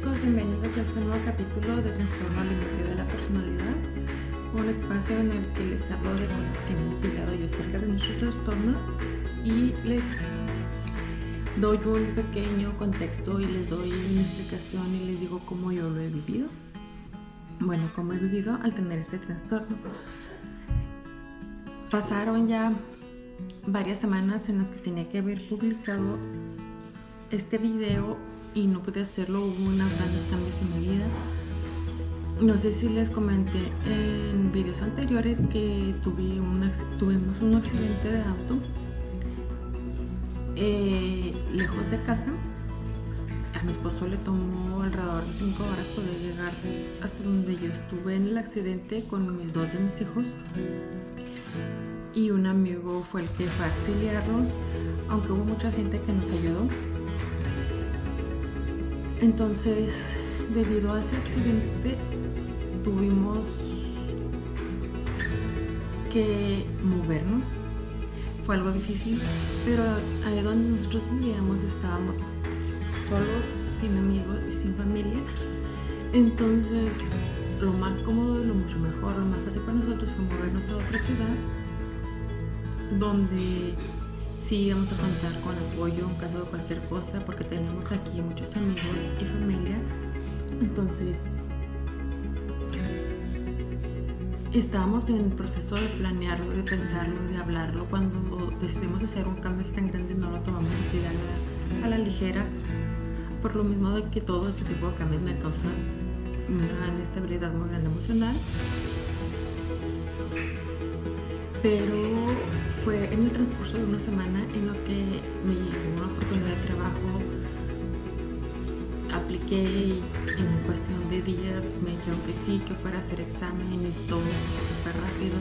chicos, bienvenidos a este nuevo capítulo de Trastorno Límite de la Personalidad, un espacio en el que les hablo de cosas que he investigado yo acerca de nuestro trastorno y les doy un pequeño contexto y les doy una explicación y les digo cómo yo lo he vivido. Bueno, cómo he vivido al tener este trastorno. Pasaron ya varias semanas en las que tenía que haber publicado este video y no pude hacerlo, hubo unos grandes cambios en mi vida. No sé si les comenté en videos anteriores que tuve un, tuvimos un accidente de auto eh, lejos de casa. A mi esposo le tomó alrededor de 5 horas poder llegar hasta donde yo estuve en el accidente con mis dos de mis hijos. Y un amigo fue el que fue a auxiliarlos, aunque hubo mucha gente que nos ayudó entonces, debido a ese accidente, tuvimos que movernos. Fue algo difícil, pero ahí donde nosotros vivíamos estábamos solos, sin amigos y sin familia. Entonces, lo más cómodo y lo mucho mejor, lo más fácil para nosotros fue movernos a otra ciudad donde sí vamos a contar con apoyo en caso de cualquier cosa porque tenemos aquí muchos amigos y familia. Entonces, estábamos en el proceso de planearlo, de pensarlo, de hablarlo. Cuando decidimos hacer un cambio tan grande no lo tomamos así a la, a la ligera, por lo mismo de que todo ese tipo de cambios me causa una inestabilidad muy grande emocional. Pero fue en el transcurso de una semana en lo que me llegó una oportunidad de trabajo. Apliqué y en cuestión de días me dijeron que sí, que fuera a hacer examen y todo súper rápido.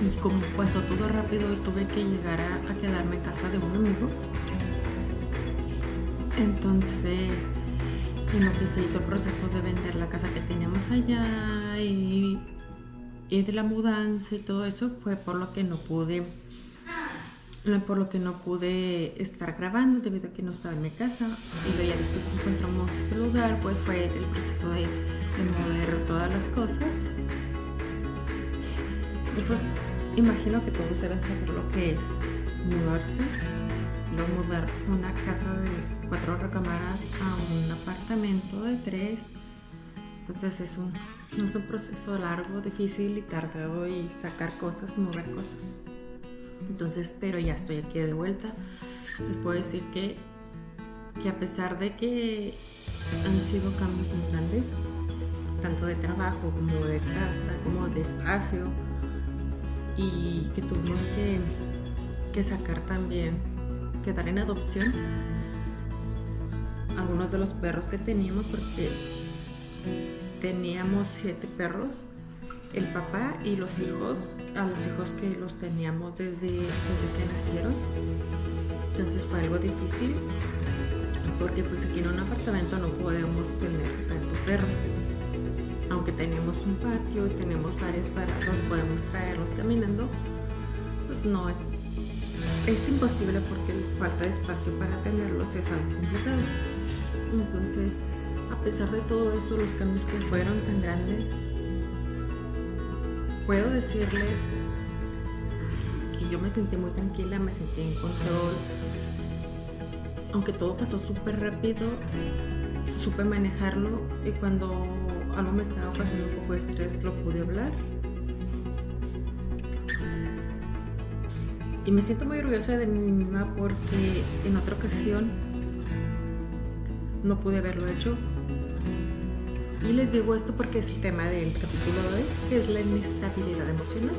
Y como pasó todo rápido, tuve que llegar a, quedarme en casa de un amigo. Entonces, en lo que se hizo el proceso de vender la casa que teníamos allá y y de la mudanza y todo eso fue por lo que no pude por lo que no pude estar grabando debido a que no estaba en mi casa. Y luego ya después encontramos este lugar pues fue el proceso de, de mover todas las cosas. Pues imagino que todos deben saber lo que es mudarse luego mudar una casa de cuatro recámaras a un apartamento de tres entonces es un, es un proceso largo, difícil y tardado y sacar cosas mover cosas. Entonces, pero ya estoy aquí de vuelta. Les puedo decir que, que a pesar de que han sido cambios muy grandes, tanto de trabajo como de casa, como de espacio, y que tuvimos que, que sacar también, que dar en adopción algunos de los perros que teníamos porque teníamos siete perros, el papá y los hijos, a los hijos que los teníamos desde, desde que nacieron. Entonces fue algo difícil porque pues aquí en un apartamento no podemos tener tanto perro. Aunque tenemos un patio y tenemos áreas para donde podemos traerlos caminando, pues no es, es imposible porque falta de espacio para tenerlos es algo complicado. Entonces a pesar de todo eso, los cambios que fueron tan grandes, puedo decirles que yo me sentí muy tranquila, me sentí en control. Aunque todo pasó súper rápido, supe manejarlo y cuando algo me estaba pasando un poco de estrés lo pude hablar. Y me siento muy orgullosa de mí misma porque en otra ocasión no pude haberlo hecho y les digo esto porque es el tema del capítulo de hoy, que es la inestabilidad emocional.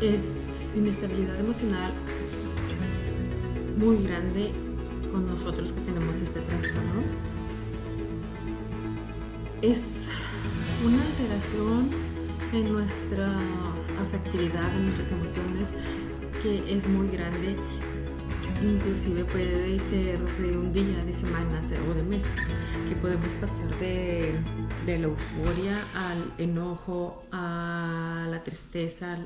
Es inestabilidad emocional muy grande con nosotros que tenemos este trastorno. Es una alteración en nuestra afectividad, en nuestras emociones, que es muy grande inclusive puede ser de un día, de semanas o de meses, que podemos pasar de, la euforia al enojo, a la tristeza,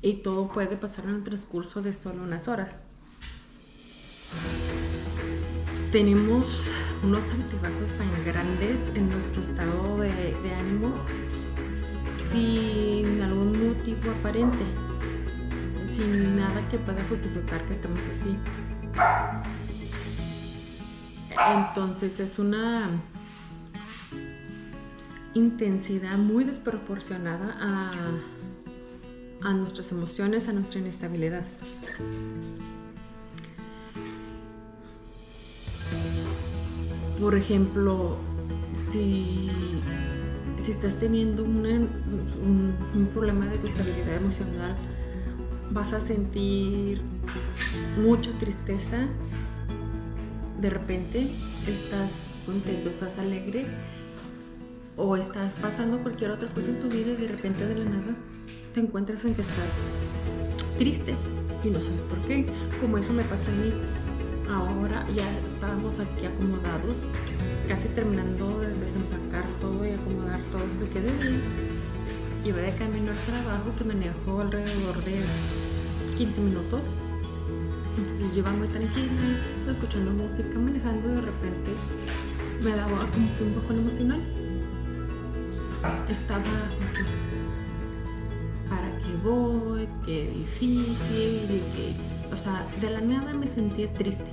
y todo puede pasar en un transcurso de solo unas horas. tenemos unos altibajos tan grandes en nuestro estado de, de ánimo sin algún motivo aparente, sin nada que pueda justificar que estemos así. Entonces es una intensidad muy desproporcionada a, a nuestras emociones, a nuestra inestabilidad. Por ejemplo, si, si estás teniendo un, un, problema de estabilidad emocional, vas a sentir mucha tristeza. De repente estás contento, estás alegre o estás pasando cualquier otra cosa en tu vida y de repente de la nada te encuentras en que estás triste y no sabes por qué. Como eso me pasó a mí. Ahora ya estábamos aquí acomodados, casi terminando de desempacar todo y acomodar todo lo que quedé bien. Iba de camino al trabajo que manejó alrededor de 15 minutos. Entonces yo muy tranquila, escuchando música, manejando de repente me daba como que un bajón emocional estaba para qué voy, qué difícil, que, o sea, de la nada me sentía triste.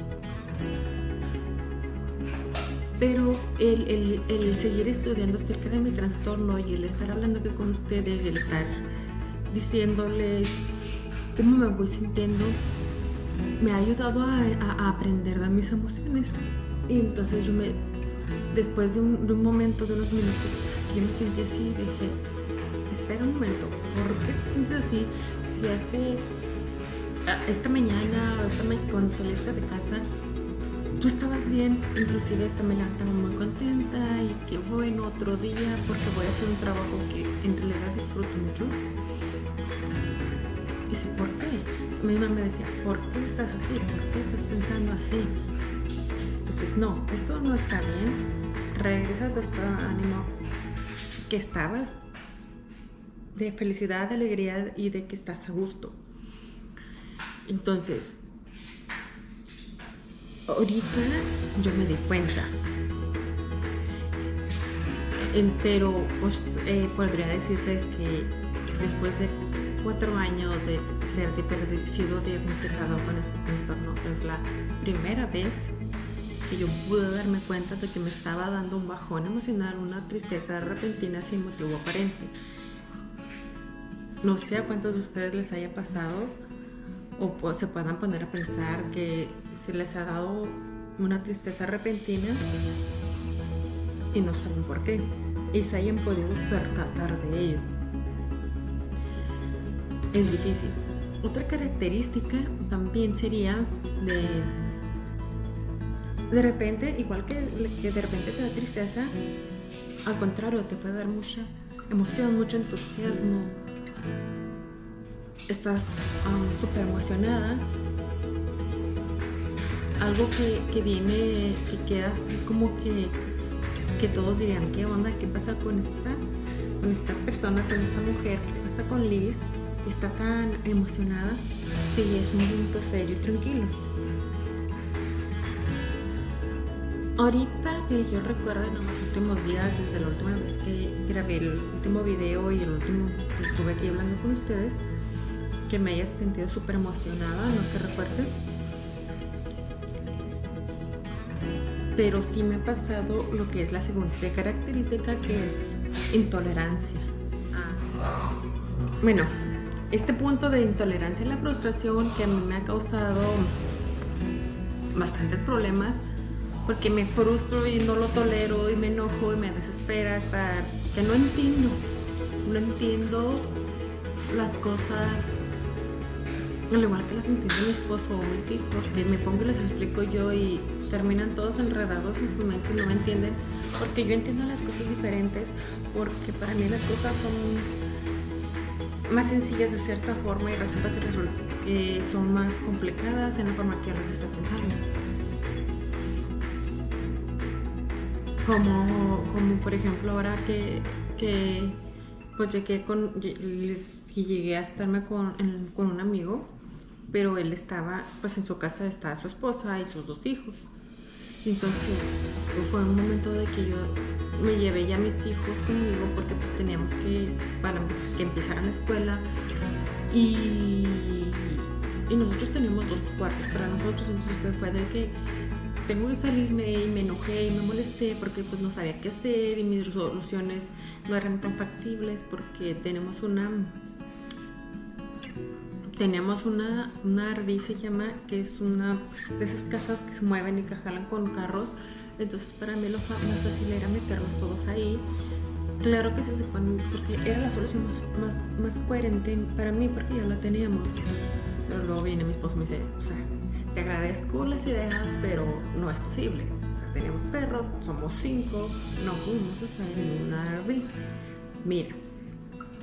Pero el, el, seguir estudiando acerca de mi trastorno y el estar hablando aquí con ustedes y el estar diciéndoles cómo me voy sintiendo, me ha ayudado a, a, aprender de mis emociones. Y entonces yo me, después de un, momento, de unos minutos, yo me sentí así y dije, espera un momento, ¿por qué te sientes así? Si hace ah, esta mañana esta mañana cuando saliste de casa, tú estabas bien, inclusive esta mañana estaba muy contenta y qué bueno otro día porque voy a hacer un trabajo que en realidad disfruto mucho. ¿Por qué? Mi mamá me decía, ¿por qué estás así? ¿Por qué estás pensando así? Entonces, no, esto no está bien. Regresa a tu estado ánimo que estabas de felicidad, de alegría y de que estás a gusto. Entonces, ahorita yo me di cuenta, pero pues, eh, podría decirles que después de cuatro años de ser sido diagnosticado con este trastorno, es la primera vez que yo pude darme cuenta de que me estaba dando un bajón emocional, una tristeza repentina sin motivo aparente. No sé a cuántos de ustedes les haya pasado o se puedan poner a pensar que se les ha dado una tristeza repentina y no saben por qué y se hayan podido percatar de ello. Es difícil. Otra característica también sería de de repente, igual que, de repente te da tristeza, al contrario, te puede dar mucha emoción, mucho entusiasmo. Estás súper emocionada. Algo que, que, viene, que queda así como que, que todos dirían, ¿qué onda? ¿Qué pasa con esta, con esta persona, con esta mujer? ¿Qué pasa con Liz? Está tan emocionada. Sí, es un momento serio y tranquilo Ahorita que yo recuerdo en los últimos días, desde la última vez que grabé el último video y el último que estuve aquí hablando con ustedes, que me haya sentido súper emocionada, no que recuerde. Pero sí me ha pasado lo que es la segunda característica, que es intolerancia. Ah. Bueno, este punto de intolerancia a la frustración que a mí me ha causado bastantes problemas porque me frustro y no lo tolero y me enojo y me desespera estar que no entiendo, no entiendo las cosas al igual que las entiende mi esposo o mis hijos, que me pongo y les explico yo y terminan todos enredados en su mente y no me entienden, porque yo entiendo las cosas diferentes, porque para mí las cosas son más sencillas de cierta forma y resulta que, son más complicadas en la forma que yo las estoy. Como, como por ejemplo ahora que, que pues llegué con, llegué a estarme con, con un amigo, pero él estaba, pues en su casa estaba su esposa y sus dos hijos. Entonces fue un momento de que yo me llevé ya a mis hijos conmigo porque pues teníamos que, para que empezaran la escuela. Y, y nosotros teníamos dos cuartos para nosotros, entonces pues, fue de que tengo que salirme y me enojé y me molesté porque pues no sabía qué hacer y mis resoluciones no eran tan factibles porque tenemos una tenemos una, una se llama, que es una de esas casas que se mueven y que jalan con carros. Entonces para mí lo más fácil era meterlos todos ahí. Claro que se sepan, porque era la solución más, más, coherente para mí, porque ya la teníamos. Pero luego viene mi esposo y me dice, o sea, te agradezco las ideas, pero no es posible. O sea, tenemos perros, somos cinco, no podemos estar en una RV. Mira,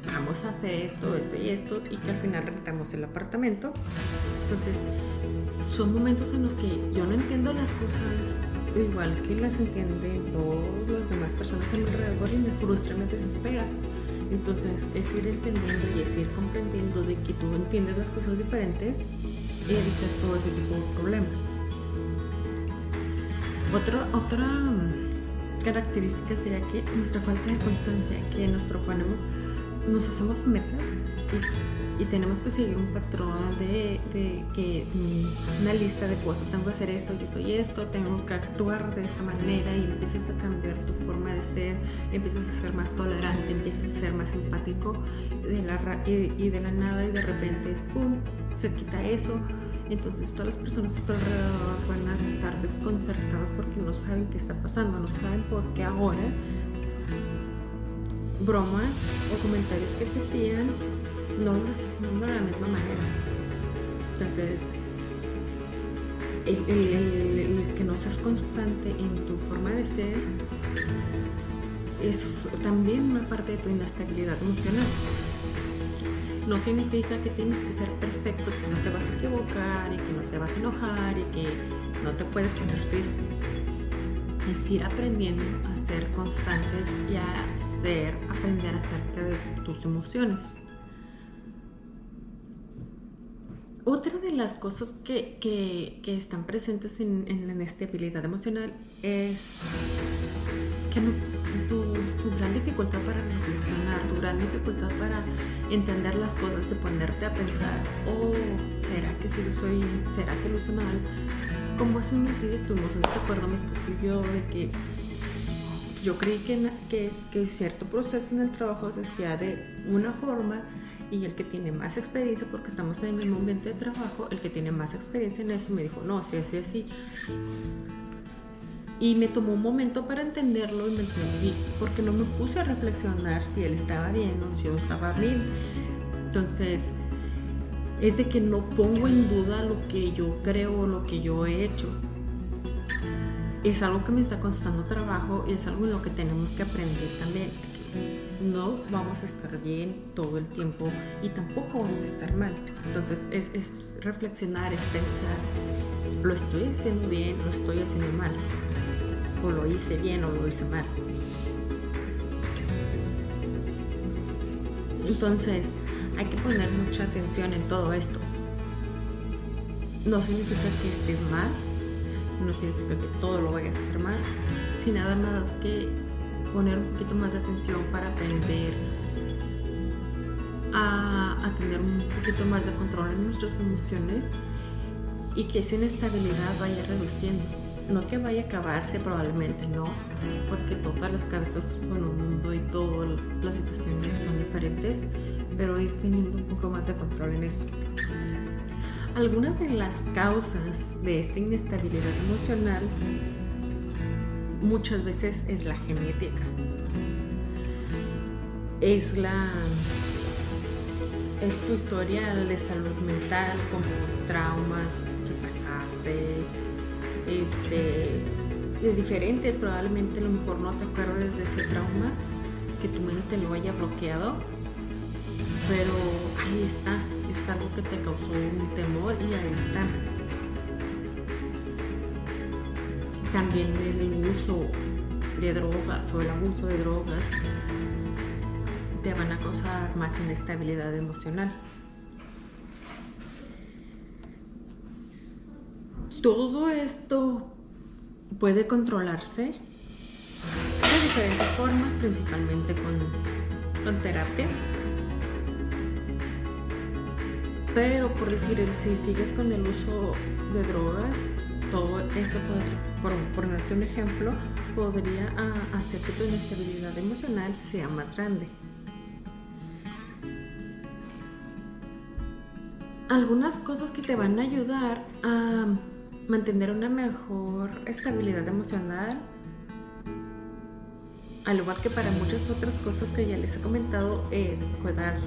vamos a hacer esto, esto y esto, y que al final rentamos el apartamento. Entonces, son momentos en los que yo no entiendo las cosas igual que las entienden todas las demás personas a mi alrededor y me frustra, me desespera. Entonces, es ir entendiendo y es ir comprendiendo de que tú entiendes las cosas diferentes y evitar todo ese tipo de problemas. Otra, otra mm, característica sería que nuestra falta de constancia, que nos proponemos nos hacemos metas y, tenemos que seguir un patrón de, que mm, una lista de cosas, tengo que hacer esto y esto y esto, tengo que actuar de esta manera y empiezas a cambiar tu forma de ser, empiezas a ser más tolerante, empiezas a ser más empático de la, y, de la nada y de repente, ¡pum!, se quita eso. Entonces todas las personas a tu alrededor van a estar desconcertadas porque no saben qué está pasando, no saben por qué ahora bromas o comentarios que te hacían no los estás tomando de la misma manera. Entonces, el, que no seas constante en tu forma de ser es también una parte de tu inestabilidad emocional. No significa que tienes que ser perfecto, que no te vas a equivocar y que no te vas a enojar y que no te puedes poner triste. Es ir aprendiendo a ser constantes y a aprender acerca de tus emociones. Otra de las cosas que, que, están presentes en, en, inestabilidad emocional es que tu, gran dificultad para reflexionar, tu gran dificultad para entender las cosas y ponerte a pensar, oh, ¿será que si lo soy, será que lo hice mal? Como hace unos días estuvimos en desacuerdo mi esposo y yo de que yo creí que, que, que cierto proceso en el trabajo se hacía de una forma y el que tiene más experiencia, porque estamos en el mismo ambiente de trabajo, el que tiene más experiencia en eso me dijo, no, así, así, así. Y me tomó un momento para entenderlo y me entendí, porque no me puse a reflexionar si él estaba bien o si yo estaba bien. Entonces, es de que no pongo en duda lo que yo creo o lo que yo he hecho es algo que me está costando trabajo y es algo en lo que tenemos que aprender también. No vamos a estar bien todo el tiempo y tampoco vamos a estar mal. Entonces es, es reflexionar, es pensar, ¿lo estoy haciendo bien? ¿Lo estoy haciendo mal? ¿O lo hice bien o lo hice mal? Entonces hay que poner mucha atención en todo esto. No significa que estés mal, no significa que todo lo vayas a hacer mal, sino nada más que poner un poquito más de atención para aprender a, tener un poquito más de control en nuestras emociones y que esa inestabilidad vaya reduciendo. No que vaya a acabarse, probablemente no, porque todas las cabezas con el mundo y todas las situaciones son diferentes, pero ir teniendo un poco más de control en eso. Algunas de las causas de esta inestabilidad emocional muchas veces es la genética. Es la es tu historial de salud mental, como traumas que pasaste, este, de diferente, probablemente a lo mejor no te acuerdes de ese trauma, que tu mente lo haya bloqueado, pero ahí está, algo que te causó un temor y ahí está. También el uso de drogas o el abuso de drogas te van a causar más inestabilidad emocional. Todo esto puede controlarse de diferentes formas, principalmente con, con terapia. Pero por decir, si sigues con el uso de drogas, todo eso, por ponerte un ejemplo, podría ah, hacer que tu inestabilidad emocional sea más grande. Algunas cosas que te van a ayudar a mantener una mejor estabilidad emocional, al igual que para muchas otras cosas que ya les he comentado, es cuidar,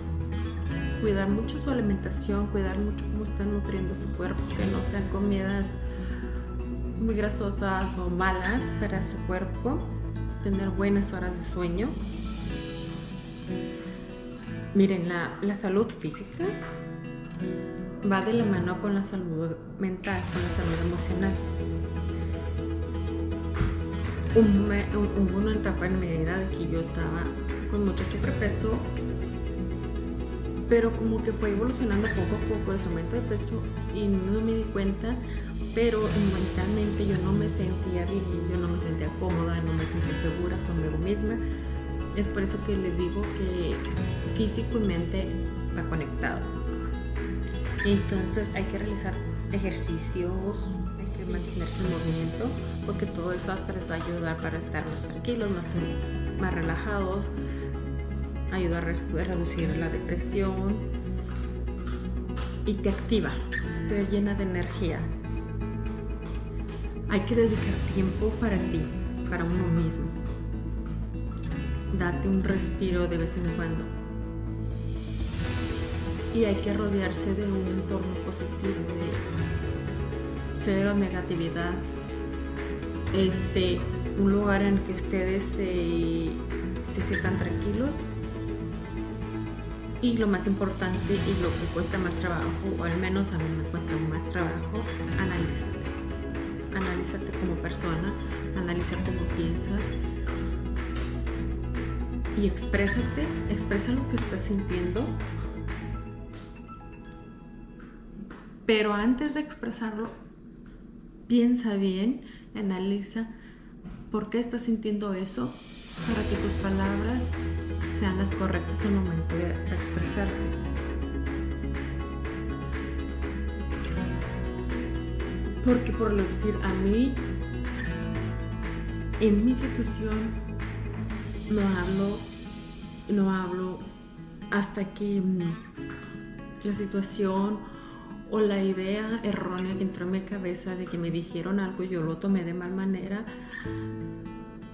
cuidar mucho su alimentación, cuidar mucho cómo están nutriendo su cuerpo, que no sean comidas muy grasosas o malas para su cuerpo, tener buenas horas de sueño. Miren, la, la salud física va de la mano con la salud mental, con la salud emocional. hubo una etapa en mi vida de que yo estaba con mucho sobrepeso, pero como que fue evolucionando poco a poco ese aumento de peso y no me di cuenta pero mentalmente yo no me sentía bien, yo no me sentía cómoda, no me sentía segura conmigo misma. Es por eso que les digo que físico y mente va conectado. Entonces hay que realizar ejercicios, hay que mantenerse en movimiento, porque todo eso hasta les va a ayudar para estar más tranquilos, más, más relajados, ayuda a reducir la depresión y te activa, te llena de energía, hay que dedicar tiempo para ti, para uno mismo. Date un respiro de vez en cuando. Y hay que rodearse de un entorno positivo, de cero negatividad. Este, un lugar en que ustedes se, se sientan tranquilos. Y lo más importante y lo que cuesta más trabajo, o al menos a mí me cuesta más trabajo, analizar analízate como persona, analiza cómo piensas y exprésate, expresa lo que estás sintiendo. Pero antes de expresarlo, piensa bien, analiza por qué estás sintiendo eso para que tus palabras sean las correctas en el momento de expresarte. Porque por decir, a mí, en mi situación, no hablo, no hablo hasta que mm, la situación o la idea errónea que entró en mi cabeza de que me dijeron algo y yo lo tomé de mal manera,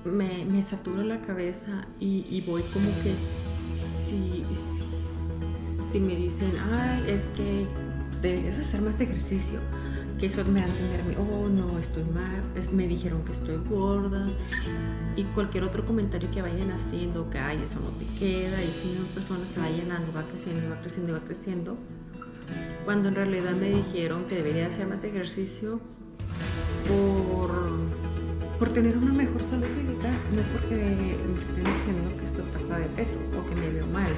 me, me satura la cabeza y, voy como que si, si, me dicen, ay, es que debes hacer más ejercicio que eso me va a entenderme, oh no, estoy mal, es, me dijeron que estoy gorda y cualquier otro comentario que vayan haciendo, que ay, eso no te queda y si una persona se va llenando, va creciendo, va creciendo, va creciendo, cuando en realidad me dijeron que debería hacer más ejercicio por, por tener una mejor salud física, no porque me estén diciendo que estoy pasada de peso o que me veo mal.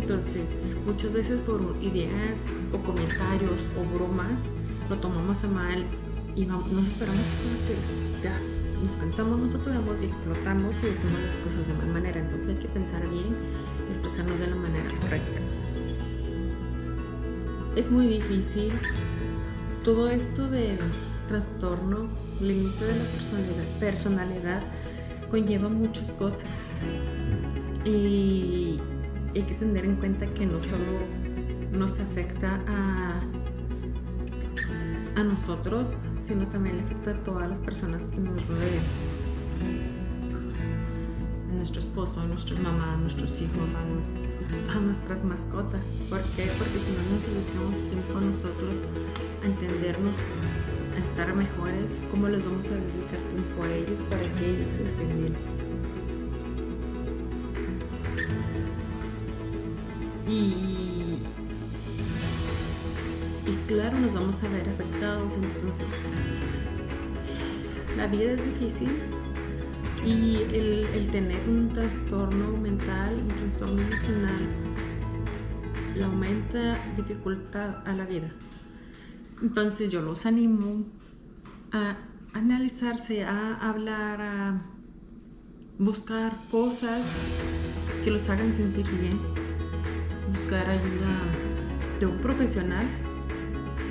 Entonces, muchas veces por ideas o comentarios o bromas, lo tomamos a mal y nos esperamos que ya nos cansamos, nos saturamos y explotamos y hacemos las cosas de mal manera. Entonces hay que pensar bien y expresarnos de la manera correcta. Es muy difícil. Todo esto del trastorno, límite de la personalidad, conlleva muchas cosas. Y hay que tener en cuenta que no solo nos afecta a a nosotros, sino también le afecta a todas las personas que nos rodean. A nuestro esposo, a nuestras mamás, a nuestros hijos, a, nuestras mascotas. ¿Por qué? Porque si no nos dedicamos tiempo a nosotros, a entendernos, mejores, ¿cómo les vamos a dedicar tiempo a ellos para que ellos estén bien? Y claro nos vamos a ver afectados, entonces la vida es difícil y el, tener un trastorno mental, un trastorno emocional, le aumenta dificultad a la vida. Entonces yo los animo a analizarse, a hablar, a buscar cosas que los hagan sentir bien, buscar ayuda de un profesional.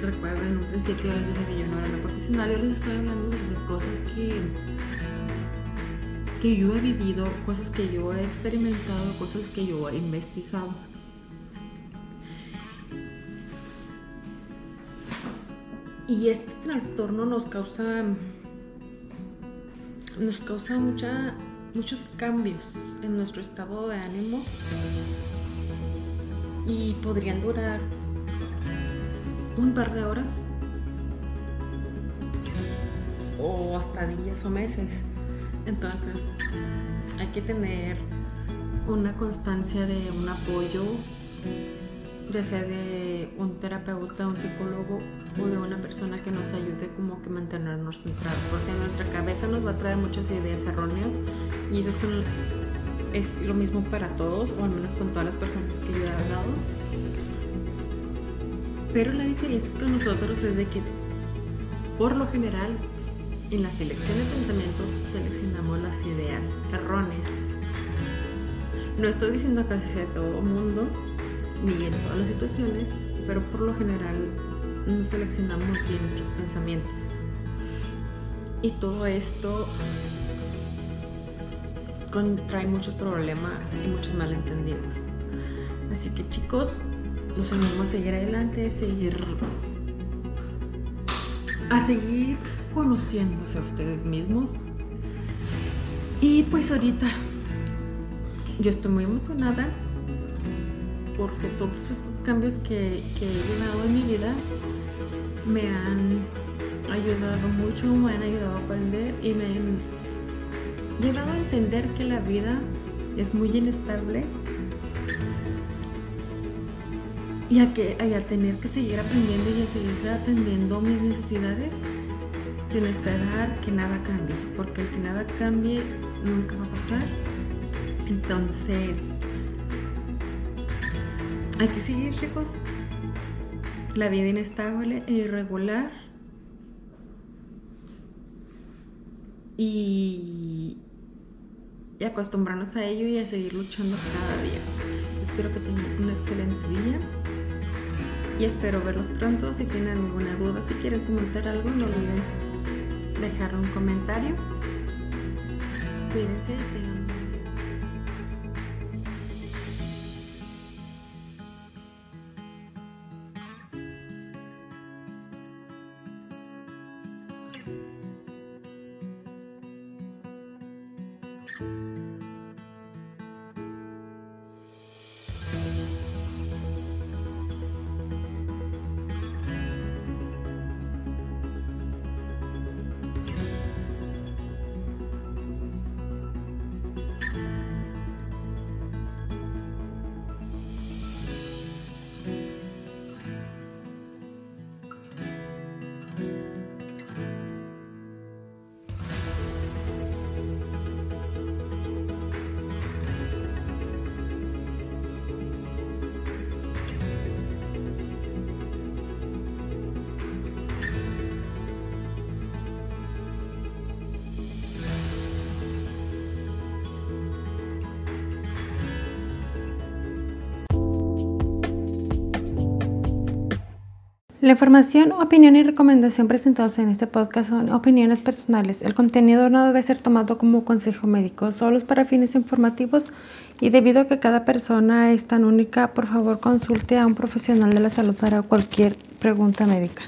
Recuerden, en un principio les dije que yo no era una profesional, yo les estoy hablando de cosas que, que yo he vivido, cosas que yo he experimentado, cosas que yo he investigado. Y este trastorno nos causa nos causa mucha, muchos cambios en nuestro estado de ánimo y podrían durar un par de horas o hasta días o meses. Entonces hay que tener una constancia de un apoyo ya sea de un terapeuta, un psicólogo o de una persona que nos ayude como que mantenernos centrados, porque nuestra cabeza nos va a traer muchas ideas erróneas y eso es, lo mismo para todos, o al menos con todas las personas que yo he hablado. Pero la diferencia con nosotros es de que por lo general en la selección de pensamientos seleccionamos las ideas erróneas. No estoy diciendo que así sea todo mundo, ni en todas las situaciones, pero por lo general no seleccionamos bien nuestros pensamientos. Y todo esto trae muchos problemas y muchos malentendidos. Así que chicos, nos animamos a seguir adelante, seguir a seguir conociéndose a ustedes mismos. Y pues ahorita yo estoy muy emocionada porque todos estos cambios que, he llegado en mi vida me han ayudado mucho, me han ayudado a aprender y me han llevado a entender que la vida es muy inestable y a, que, a tener que seguir aprendiendo y a seguir atendiendo mis necesidades sin esperar que nada cambie, porque el que nada cambie nunca va a pasar. Entonces, hay que seguir, chicos. La vida inestable e irregular. Y, y acostumbrarnos a ello y a seguir luchando cada día. Espero que tengan un excelente día. Y espero verlos pronto. Si tienen alguna duda, si quieren comentar algo, no olviden dejar un comentario. Cuídense La información, opinión y recomendación presentados en este podcast son opiniones personales. El contenido no debe ser tomado como consejo médico, solo para fines informativos y debido a que cada persona es tan única, por favor consulte a un profesional de la salud para cualquier pregunta médica.